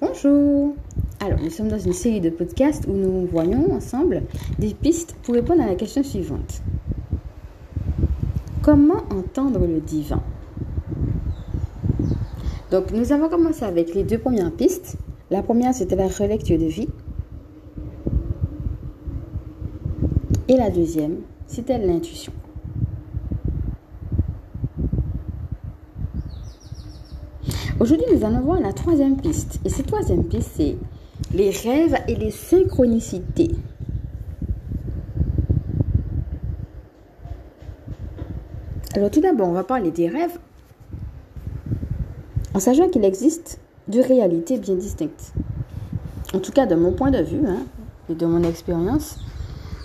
Bonjour Alors, nous sommes dans une série de podcasts où nous voyons ensemble des pistes pour répondre à la question suivante. Comment entendre le divin Donc, nous avons commencé avec les deux premières pistes. La première, c'était la relecture de vie. Et la deuxième, c'était l'intuition. Aujourd'hui, nous allons voir la troisième piste. Et cette troisième piste, c'est les rêves et les synchronicités. Alors tout d'abord, on va parler des rêves en sachant qu'il existe deux réalités bien distinctes. En tout cas, de mon point de vue hein, et de mon expérience,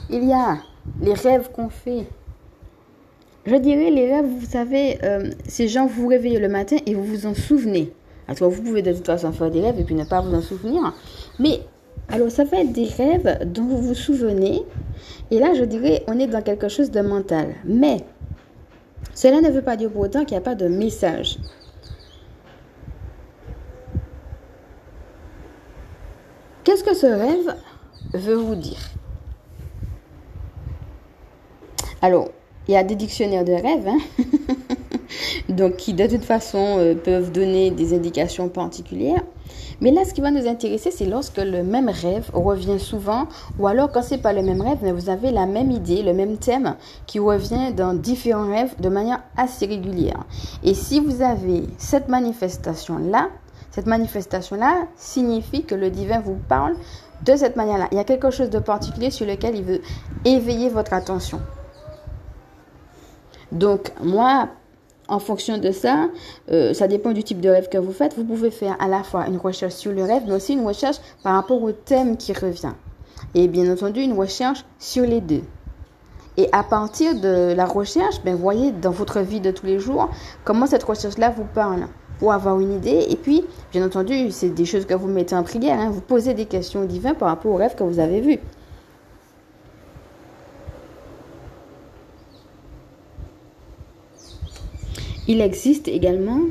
il y a les rêves qu'on fait je dirais, les rêves, vous savez, euh, ces gens vous réveillez le matin et vous vous en souvenez. Alors, vous pouvez de toute façon faire des rêves et puis ne pas vous en souvenir. Mais, alors, ça va être des rêves dont vous vous souvenez. Et là, je dirais, on est dans quelque chose de mental. Mais, cela ne veut pas dire pour autant qu'il n'y a pas de message. Qu'est-ce que ce rêve veut vous dire? Alors, il y a des dictionnaires de rêves, hein donc qui de toute façon euh, peuvent donner des indications particulières. Mais là, ce qui va nous intéresser, c'est lorsque le même rêve revient souvent, ou alors quand c'est pas le même rêve, mais vous avez la même idée, le même thème qui revient dans différents rêves de manière assez régulière. Et si vous avez cette manifestation-là, cette manifestation-là signifie que le divin vous parle de cette manière-là. Il y a quelque chose de particulier sur lequel il veut éveiller votre attention. Donc, moi, en fonction de ça, euh, ça dépend du type de rêve que vous faites. Vous pouvez faire à la fois une recherche sur le rêve, mais aussi une recherche par rapport au thème qui revient. Et bien entendu, une recherche sur les deux. Et à partir de la recherche, ben, voyez dans votre vie de tous les jours comment cette recherche-là vous parle pour avoir une idée. Et puis, bien entendu, c'est des choses que vous mettez en prière. Hein. Vous posez des questions au divin par rapport au rêve que vous avez vu. Il existe également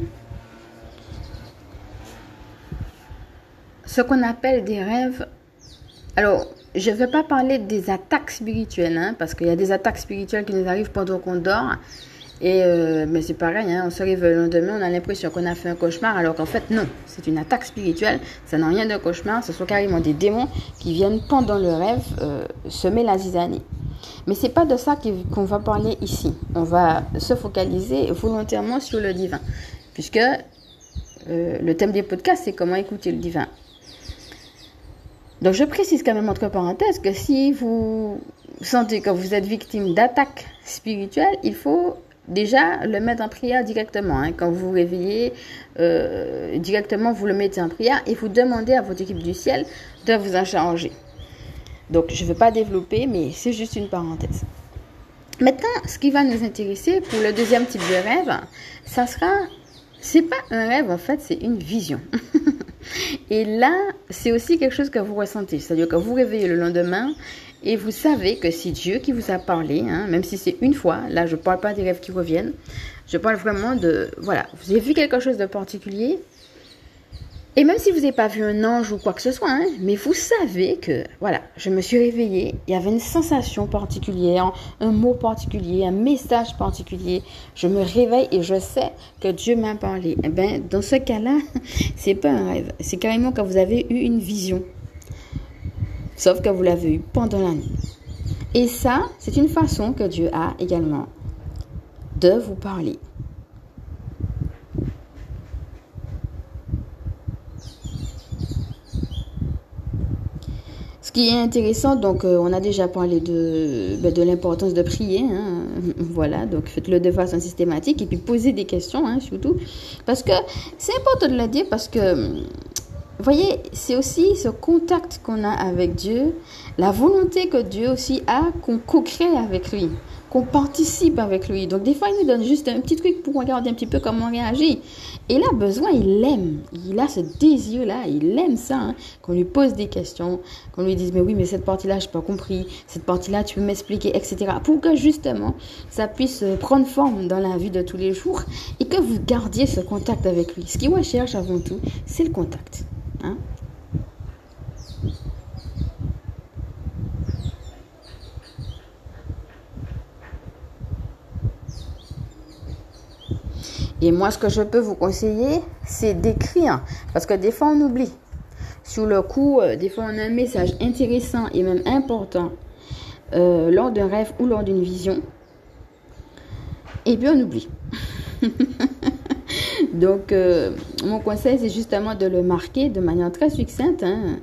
ce qu'on appelle des rêves. Alors, je ne vais pas parler des attaques spirituelles, hein, parce qu'il y a des attaques spirituelles qui nous arrivent pendant qu'on dort. Et euh, mais c'est pareil, hein, on se réveille le lendemain, on a l'impression qu'on a fait un cauchemar, alors qu'en fait non, c'est une attaque spirituelle, ça n'a rien de cauchemar, ce sont carrément des démons qui viennent pendant le rêve euh, semer la zizanie. Mais c'est pas de ça qu'on va parler ici. On va se focaliser volontairement sur le divin, puisque euh, le thème des podcasts, c'est comment écouter le divin. Donc je précise quand même entre parenthèses que si vous sentez que vous êtes victime d'attaques spirituelles, il faut déjà le mettre en prière directement. Hein. Quand vous vous réveillez, euh, directement vous le mettez en prière et vous demandez à votre équipe du ciel de vous en charger. Donc, je ne veux pas développer, mais c'est juste une parenthèse. Maintenant, ce qui va nous intéresser pour le deuxième type de rêve, ça sera, c'est pas un rêve en fait, c'est une vision. et là, c'est aussi quelque chose que vous ressentez, c'est-à-dire que vous réveillez le lendemain et vous savez que c'est Dieu qui vous a parlé, hein, même si c'est une fois. Là, je ne parle pas des rêves qui reviennent. Je parle vraiment de, voilà, vous avez vu quelque chose de particulier? Et même si vous n'avez pas vu un ange ou quoi que ce soit, hein, mais vous savez que, voilà, je me suis réveillée, il y avait une sensation particulière, un mot particulier, un message particulier. Je me réveille et je sais que Dieu m'a parlé. Eh bien, dans ce cas-là, c'est pas un rêve, c'est carrément que vous avez eu une vision. Sauf que vous l'avez eu pendant la nuit. Et ça, c'est une façon que Dieu a également de vous parler. Qui est intéressant, donc euh, on a déjà parlé de, ben, de l'importance de prier. Hein, voilà, donc faites-le de façon systématique et puis posez des questions hein, surtout. Parce que c'est important de le dire parce que, voyez, c'est aussi ce contact qu'on a avec Dieu, la volonté que Dieu aussi a qu'on co-crée avec lui qu'on participe avec lui. Donc des fois, il nous donne juste un petit truc pour regarder un petit peu comment on réagit. Et là, besoin, il l'aime. Il a ce désir-là, il aime ça. Hein. Qu'on lui pose des questions, qu'on lui dise, mais oui, mais cette partie-là, je n'ai pas compris. Cette partie-là, tu peux m'expliquer, etc. Pour que justement, ça puisse euh, prendre forme dans la vie de tous les jours et que vous gardiez ce contact avec lui. Ce qu'il recherche avant tout, c'est le contact. Hein. Et moi, ce que je peux vous conseiller, c'est d'écrire. Parce que des fois, on oublie. Sur le coup, euh, des fois, on a un message intéressant et même important euh, lors d'un rêve ou lors d'une vision. Et puis, on oublie. Donc, euh, mon conseil, c'est justement de le marquer de manière très succincte. Hein.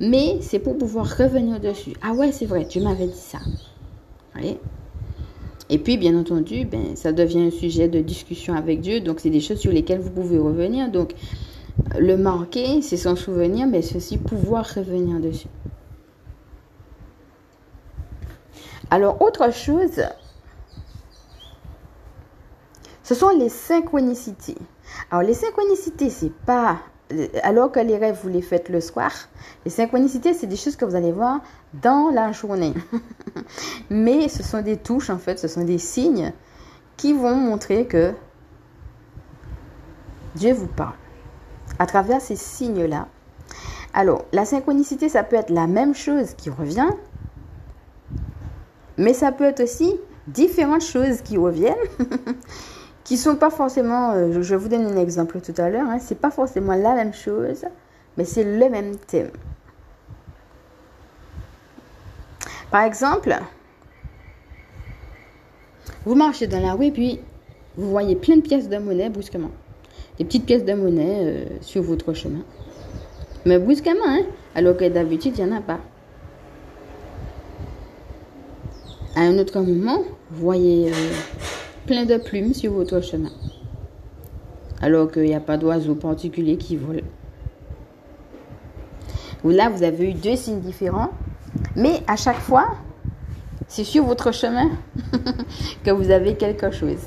Mais c'est pour pouvoir revenir dessus. Ah ouais, c'est vrai, tu m'avais dit ça. voyez et puis, bien entendu, ben, ça devient un sujet de discussion avec Dieu. Donc, c'est des choses sur lesquelles vous pouvez revenir. Donc, le marquer, c'est son souvenir, mais c'est aussi pouvoir revenir dessus. Alors, autre chose, ce sont les synchronicités. Alors, les synchronicités, c'est pas alors que les rêves, vous les faites le soir, les synchronicités, c'est des choses que vous allez voir dans la journée. Mais ce sont des touches, en fait, ce sont des signes qui vont montrer que Dieu vous parle. À travers ces signes-là. Alors, la synchronicité, ça peut être la même chose qui revient, mais ça peut être aussi différentes choses qui reviennent. qui sont pas forcément, euh, je vous donne un exemple tout à l'heure, hein, c'est pas forcément la même chose, mais c'est le même thème. Par exemple, vous marchez dans la rue et puis vous voyez plein de pièces de monnaie brusquement. Des petites pièces de monnaie euh, sur votre chemin. Mais brusquement, hein, alors que d'habitude, il n'y en a pas. À un autre moment, vous voyez euh, plein de plumes sur votre chemin. Alors qu'il n'y a pas d'oiseaux particuliers qui volent. Là, vous avez eu deux signes différents, mais à chaque fois, c'est sur votre chemin que vous avez quelque chose.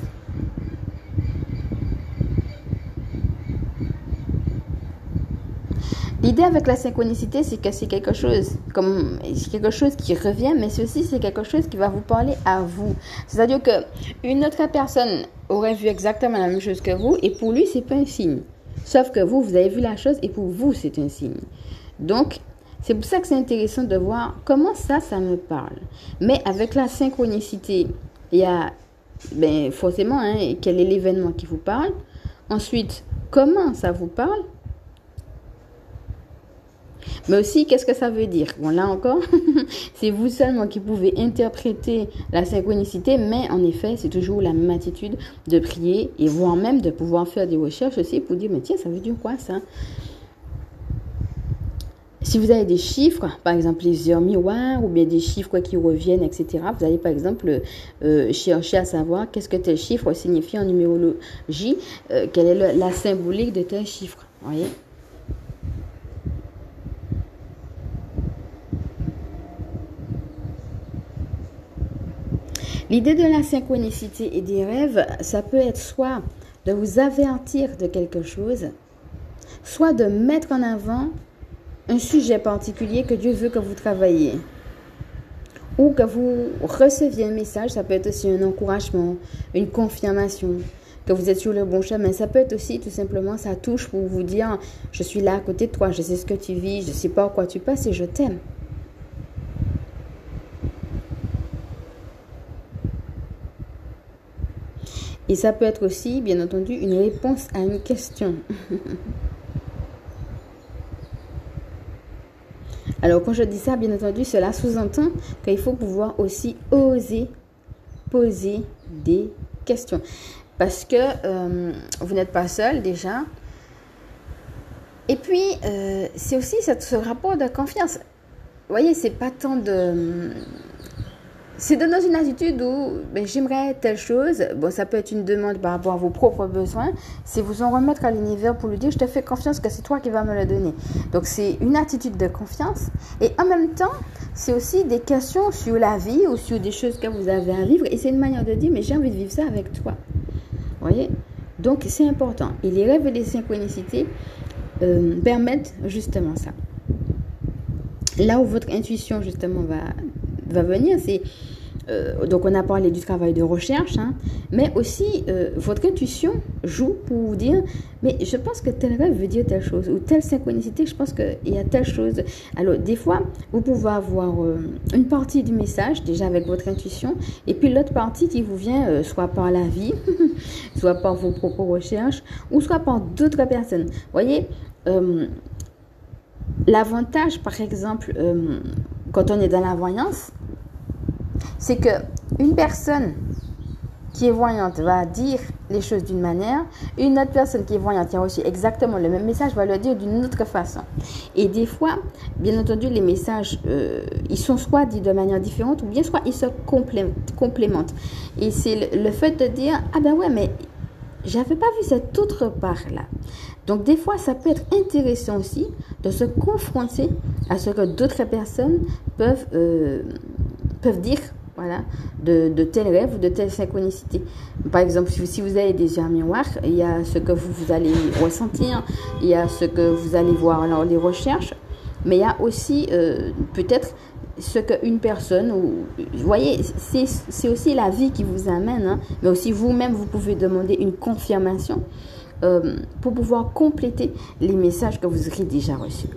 L'idée avec la synchronicité, c'est que c'est quelque chose comme quelque chose qui revient, mais ceci c'est quelque chose qui va vous parler à vous. C'est-à-dire que une autre personne aurait vu exactement la même chose que vous, et pour lui c'est pas un signe. Sauf que vous, vous avez vu la chose, et pour vous c'est un signe. Donc c'est pour ça que c'est intéressant de voir comment ça, ça me parle. Mais avec la synchronicité, il y a ben, forcément hein, quel est l'événement qui vous parle. Ensuite, comment ça vous parle mais aussi, qu'est-ce que ça veut dire Bon, là encore, c'est vous seulement qui pouvez interpréter la synchronicité, mais en effet, c'est toujours la même attitude de prier et voire même de pouvoir faire des recherches aussi pour dire, mais tiens, ça veut dire quoi ça si vous avez des chiffres, par exemple les heures miroirs ou bien des chiffres qui reviennent, etc., vous allez par exemple euh, chercher à savoir qu'est-ce que tel chiffre signifie en numérologie, euh, quelle est la symbolique de tel chiffre. Voyez L'idée de la synchronicité et des rêves, ça peut être soit de vous avertir de quelque chose, soit de mettre en avant un sujet particulier que Dieu veut que vous travailliez. Ou que vous receviez un message, ça peut être aussi un encouragement, une confirmation, que vous êtes sur le bon chemin. Ça peut être aussi tout simplement, ça touche pour vous dire, je suis là à côté de toi, je sais ce que tu vis, je sais pas quoi tu passes et je t'aime. Et ça peut être aussi, bien entendu, une réponse à une question. Alors quand je dis ça, bien entendu, cela sous-entend qu'il faut pouvoir aussi oser poser des questions. Parce que euh, vous n'êtes pas seul déjà. Et puis, euh, c'est aussi ce rapport de confiance. Vous voyez, c'est pas tant de c'est dans une attitude où ben, j'aimerais telle chose. Bon, ça peut être une demande par rapport à vos propres besoins. C'est vous en remettre à l'univers pour lui dire je te fais confiance que c'est toi qui vas me le donner. Donc c'est une attitude de confiance. Et en même temps, c'est aussi des questions sur la vie ou sur des choses que vous avez à vivre. Et c'est une manière de dire mais j'ai envie de vivre ça avec toi. Vous voyez? Donc c'est important. Et les rêves et les synchronicités euh, permettent justement ça. Là où votre intuition justement va, va venir, c'est euh, donc on a parlé du travail de recherche, hein, mais aussi euh, votre intuition joue pour vous dire, mais je pense que tel rêve veut dire telle chose, ou telle synchronicité, je pense qu'il y a telle chose. Alors des fois, vous pouvez avoir euh, une partie du message déjà avec votre intuition, et puis l'autre partie qui vous vient soit par la vie, soit par vos propres recherches, ou soit par d'autres personnes. Vous voyez, l'avantage par exemple, quand on est dans la voyance, c'est que une personne qui est voyante va dire les choses d'une manière, une autre personne qui est voyante qui a reçu exactement le même message va le dire d'une autre façon. Et des fois, bien entendu, les messages, euh, ils sont soit dits de manière différente ou bien soit ils se complémentent. Et c'est le, fait de dire, ah ben ouais, mais j'avais pas vu cette autre part-là. Donc des fois, ça peut être intéressant aussi de se confronter à ce que d'autres personnes peuvent, euh, peuvent dire voilà, de, de tels rêves ou de telle synchronicité. Par exemple, si, vous avez des yeux miroirs, il y a ce que vous, vous, allez ressentir, il y a ce que vous allez voir dans les recherches, mais il y a aussi euh, peut-être ce qu'une personne, ou, vous voyez, c'est aussi la vie qui vous amène, hein, mais aussi vous-même, vous pouvez demander une confirmation euh, pour pouvoir compléter les messages que vous aurez déjà reçus.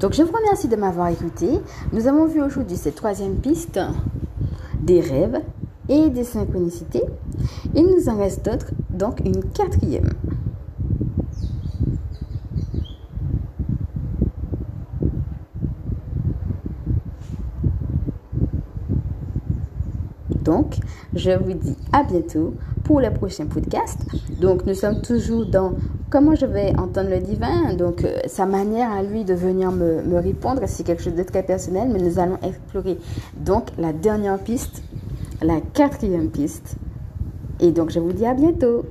Donc je vous remercie de m'avoir écouté. Nous avons vu aujourd'hui cette troisième piste des rêves et des synchronicités. Il nous en reste d'autres, donc une quatrième. Donc, je vous dis à bientôt pour le prochain podcast. Donc, nous sommes toujours dans comment je vais entendre le divin, donc euh, sa manière à lui de venir me, me répondre, c'est quelque chose de très personnel, mais nous allons explorer donc la dernière piste, la quatrième piste. Et donc, je vous dis à bientôt.